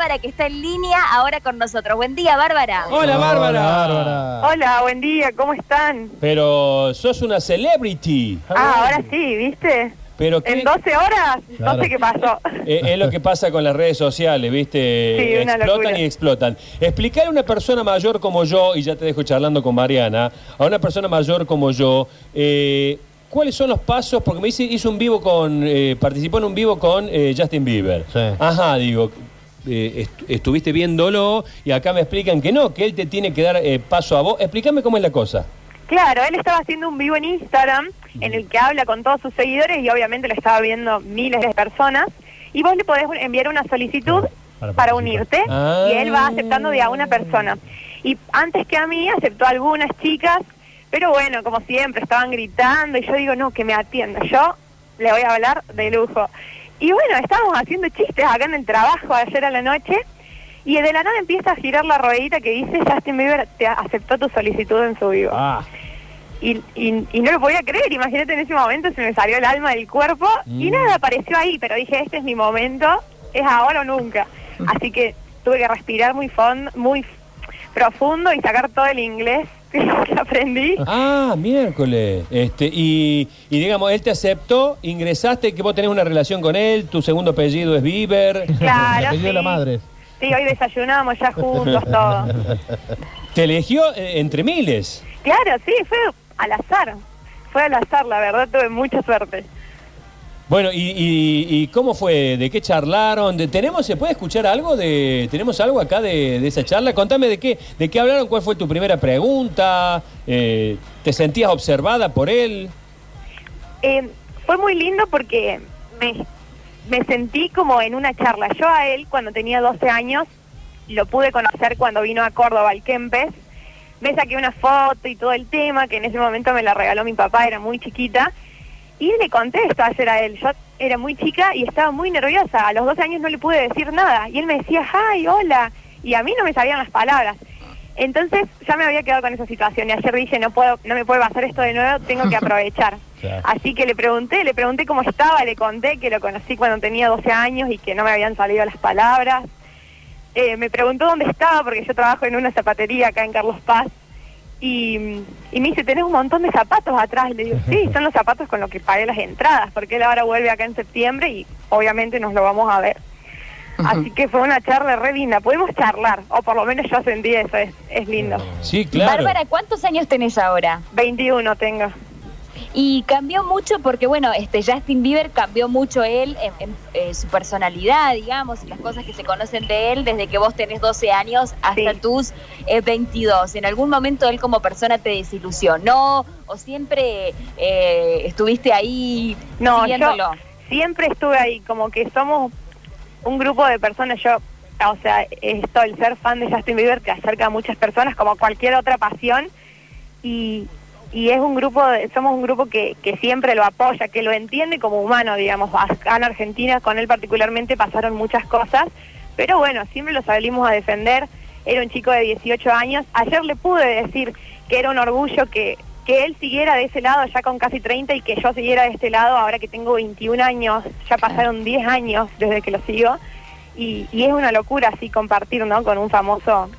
Bárbara que está en línea ahora con nosotros. Buen día, Bárbara. Hola, Bárbara. Bárbara. Hola, buen día, ¿cómo están? Pero sos una celebrity. Ah, ahora sí, ¿viste? Pero ¿qué- En 12 horas, Claro. no sé qué pasó. eh, es lo que pasa con las redes sociales, ¿viste? Sí, una explotan locura. y explotan. Explicar a una persona mayor como yo, y ya te dejo charlando con Mariana, a una persona mayor como yo, eh, ¿cuáles son los pasos? Porque me dice, hizo un vivo con, eh, participó en un vivo con eh, Justin Bieber. Sí. Ajá, digo, eh, est- estuviste viéndolo y acá me explican que no, que él te tiene que dar eh, paso a vos. Explícame cómo es la cosa. Claro, él estaba haciendo un vivo en Instagram en el que habla con todos sus seguidores y obviamente lo estaba viendo miles de personas. Y vos le podés enviar una solicitud Para unirte Ah. y él va aceptando de a una persona. Y antes que a mí aceptó a algunas chicas, pero bueno, como siempre, estaban gritando y yo digo, no, que me atienda. Yo le voy a hablar de lujo. Y bueno, estábamos haciendo chistes acá en el trabajo ayer a la noche y de la nada empieza a girar la ruedita que dice Justin Bieber te aceptó tu solicitud en su vivo. Ah, Y, y, y no lo podía creer, imagínate en ese momento se me salió el alma del cuerpo y Mm. nada, apareció ahí, pero dije, este es mi momento, es ahora o nunca. Así que tuve que respirar muy fondo, muy profundo y sacar todo el inglés que aprendí. Ah, miércoles. Este, y, y digamos, él te aceptó, ingresaste, que vos tenés una relación con él, tu segundo apellido es Bieber. el Claro, apellido de la sí. madre. Sí, hoy desayunamos ya juntos, todo. Te eligió eh, entre miles. Claro, sí, fue al azar. Fue al azar, la verdad, tuve mucha suerte. Bueno, y, y- y cómo fue? ¿De qué charlaron? De- ¿Tenemos, se puede escuchar algo de, tenemos algo acá de, esa charla? Contame de qué, de qué hablaron, cuál fue tu primera pregunta, Eh, ¿te sentías observada por él? Eh, fue muy lindo porque me, me sentí como en una charla. Yo a él, cuando tenía 12 años, lo pude conocer cuando vino a Córdoba al Kempes. Me saqué una foto y todo el tema, que en ese momento me la regaló mi papá, era muy chiquita. Y le conté esto ayer a él. Yo era muy chica y estaba muy nerviosa. A los 12 años no le pude decir nada. Y él me decía, ¡ay, hola! Y a mí no me salían las palabras. Entonces ya me había quedado con esa situación y ayer dije, no puedo, no me puede pasar esto de nuevo, tengo que aprovechar. Claro. Así que le pregunté, le pregunté cómo estaba, le conté que lo conocí cuando tenía 12 años y que no me habían salido las palabras. Eh, me preguntó dónde estaba porque yo trabajo en una zapatería acá en Carlos Paz y, y me dice, tenés un montón de zapatos atrás. Y le digo, sí, son los zapatos con los que pagué las entradas porque él ahora vuelve acá en septiembre y obviamente nos lo vamos a ver. Así que fue una charla re linda. Podemos charlar, o por lo menos yo sentí eso, es, es lindo. Sí, claro. Bárbara, ¿cuántos años tenés ahora? 21 tengo. Y cambió mucho porque, bueno, este Justin Bieber cambió mucho él en, en, eh, su personalidad, digamos, y las cosas que se conocen de él desde que vos tenés 12 años hasta Sí. tus eh, 22. ¿En algún momento él como persona te desilusionó o siempre eh, estuviste ahí No, siguiéndolo? yo siempre estuve ahí, como que somos un grupo de personas, yo, o sea, esto, el ser fan de Justin Bieber te acerca a muchas personas como cualquier otra pasión y, y es un grupo, somos un grupo que, que siempre lo apoya, que lo entiende como humano, digamos, acá en Argentina con él particularmente pasaron muchas cosas, pero bueno, siempre lo salimos a defender, era un chico de 18 años, ayer le pude decir que era un orgullo que, que él siguiera de ese lado ya con casi 30 y que yo siguiera de este lado ahora que tengo 21 años, ya pasaron 10 años desde que lo sigo y, y es una locura así compartir, ¿no? Con un famoso,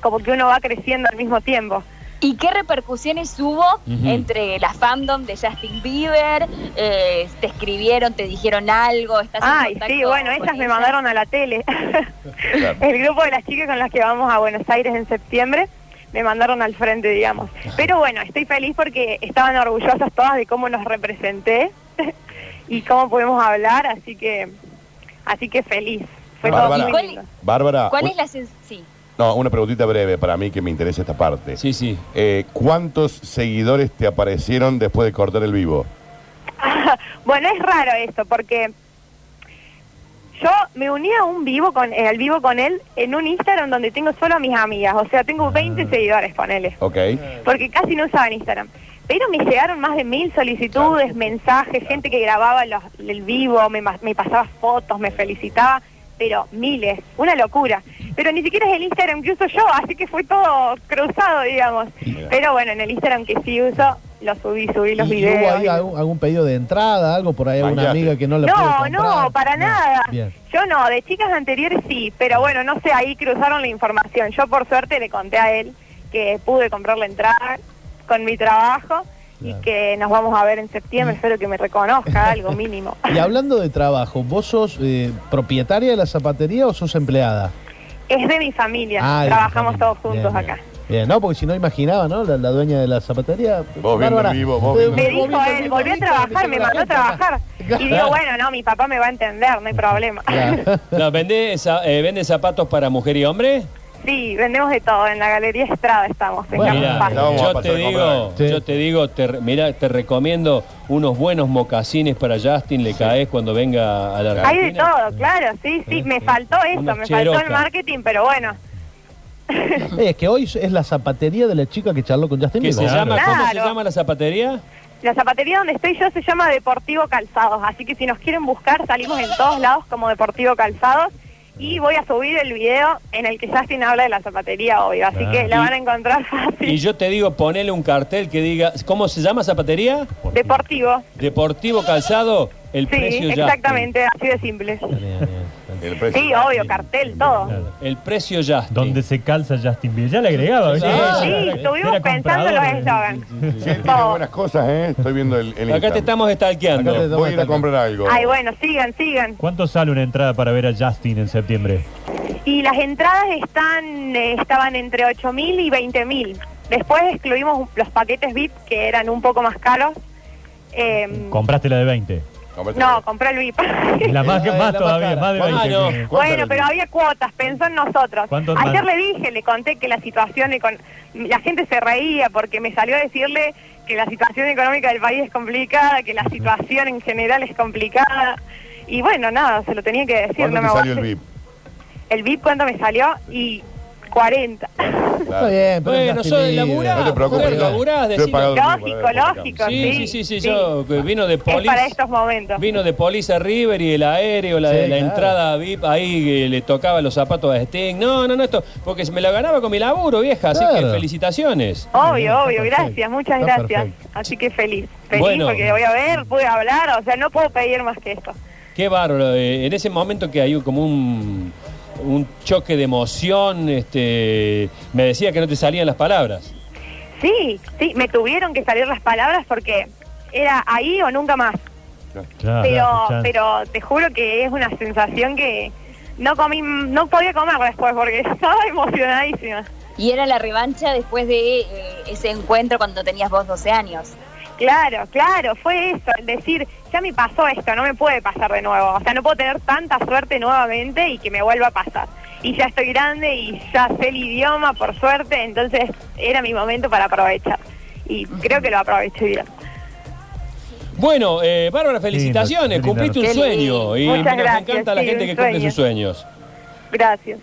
como que uno va creciendo al mismo tiempo. ¿Y qué repercusiones hubo entre la fandom de Justin Bieber? Eh, ¿Te escribieron, te dijeron algo? ¿Estás Ay, sí, bueno, ellas me mandaron a la tele. El grupo de las chicas con las que vamos a Buenos Aires en septiembre me mandaron al frente, digamos. Pero bueno, estoy feliz porque estaban orgullosas todas de cómo nos representé y cómo podemos hablar, así que así que feliz. Fue todo Bárbara. muy ¿Cuál- lindo. Bárbara, ¿Cuál es la sí. No, una preguntita breve para mí que me interesa esta parte. Sí, sí. Eh, ¿Cuántos seguidores te aparecieron después de cortar el vivo? bueno, es raro esto porque yo me uní a un vivo con eh, al vivo con él en un Instagram donde tengo solo a mis amigas, o sea, tengo 20 seguidores con él. ¿Ok? porque casi no usaban Instagram. Pero me llegaron más de mil solicitudes, mensajes, gente que grababa los, el vivo, me pasaba fotos, me felicitaba, pero miles, una locura. Pero ni siquiera es el Instagram que uso yo, así que fue todo cruzado, digamos. Mira. Pero bueno, en el Instagram que sí uso, lo subí, subí los ¿Y- videos. hubo ahí algún, algún pedido de entrada, algo por ahí, alguna amiga que no lo pudo No, comprar? no, para nada. Bien. Yo no, de chicas anteriores sí, pero bueno, no sé, ahí cruzaron la información. Yo por suerte le conté a él que pude comprar la entrada con mi trabajo y que nos vamos a ver en septiembre, espero que me reconozca algo mínimo. Y hablando de trabajo, ¿vos sos eh, propietaria de la zapatería o sos empleada? Es de mi familia, Ah, trabajamos familia. todos juntos Bien, acá. Bien, no, porque si no imaginaba, ¿no? La, la dueña de la zapatería. Vos Bárbara, vivo, vos Me dijo él, vivo, volví a trabajar, me mandó a trabajar. Y digo, bueno, no, mi papá me va a entender, no hay problema. Claro. No, ¿vende, esa- eh, ¿Vende zapatos para mujer y hombre? Sí, vendemos de todo, en la Galería Estrada estamos, en Bueno, Carlos mira, yo te digo, comprar. Sí. yo te digo, te, re- mira, te recomiendo unos buenos mocasines para Justin, le caes cuando venga a la Argentina. Hay de todo, claro, sí, sí, me faltó eso, Unos me faltó el marketing, pero bueno. Es que hoy es la zapatería de la chica que charló con Justin ¿Qué se? ¿Cómo se llama la zapatería? La zapatería donde estoy yo se llama Deportivo Calzados, así que si nos quieren buscar salimos en todos lados como Deportivo Calzados y voy a subir el video en el que Justin habla de la zapatería, obvio, así Ah. que la Y- van a encontrar fácil. Y yo te digo, ponele un cartel que diga, ¿cómo se llama zapatería? Deportivo, Deportivo Calzado, el sí, precio Justin. exactamente, así de simple. Bien, bien. El precio. Sí, obvio, cartel, todo. Claro. El precio Justin. Donde se calza Justin Bieber. Ya le agregaba. Sí, ¿viste? sí, estuvimos pensando en los eslogans. Sí, tiene Todo. buenas cosas, ¿eh? Estoy viendo el, el Acá te estamos stalkeando. Acá te- Voy a ir a comprar algo. Ay, bueno, sigan, sigan. ¿Cuánto sale una entrada para ver a Justin en septiembre? Y las entradas están eh, estaban entre 8.000 y 20.000. Después excluimos los paquetes VIP que eran un poco más caros. Eh, Compraste la de 20. Comprate no, algo. compré el VIP. La más, La- más todavía, más de 20. Ah, no. que- ¿Cuánto bueno, pero había cuotas, pensó en nosotros. ¿Cuántos Ayer más? le dije, le conté que la situación econ- la gente se reía porque me salió a decirle que la situación económica del país es complicada, que la situación en general es complicada. Y bueno, nada, se lo tenía que decir. ¿Cuánto no te me salió el. VIP? El VIP, ¿cuánto me salió? Y 40. Está bien, pero Bueno, soy Bieber. laburá, No te preocupes, yo- laburás, yo he pagado Lógico, lógico. Sí, sí, Sí, sí, sí, sí. yo que vino de Es Polis. para estos momentos. Vino de Polisa River y el aéreo, la, Sí, la claro. entrada VIP, ahí eh, le tocaba los zapatos a Sting. No, no, no, esto, porque me la ganaba con mi laburo, vieja, así que felicitaciones. Obvio, obvio, gracias, muchas Está gracias. perfecto. Así que feliz, feliz Bueno. porque voy a ver, pude hablar, o sea, no puedo pedir más que esto. Qué bárbaro. eh, en ese momento que hay como un, un choque de emoción, este, me decía que no te salían las palabras. Sí, sí, me tuvieron que salir las palabras porque era ahí o nunca más. Claro, pero, pero te juro que es una sensación que no comí, no podía comer después porque estaba emocionadísima. Y era la revancha después de eh, ese encuentro cuando tenías vos 12 años. Claro, claro, fue eso, el decir, ya me pasó esto, no me puede pasar de nuevo, o sea, no puedo tener tanta suerte nuevamente y que me vuelva a pasar. Y ya estoy grande y ya sé el idioma, por suerte, entonces era mi momento para aprovechar. Y creo que lo aproveché bien. Bueno, eh, Bárbara, felicitaciones. Cumpliste un sueño y Muchas nos gracias, encanta la gente que cumple sus sueños. Gracias.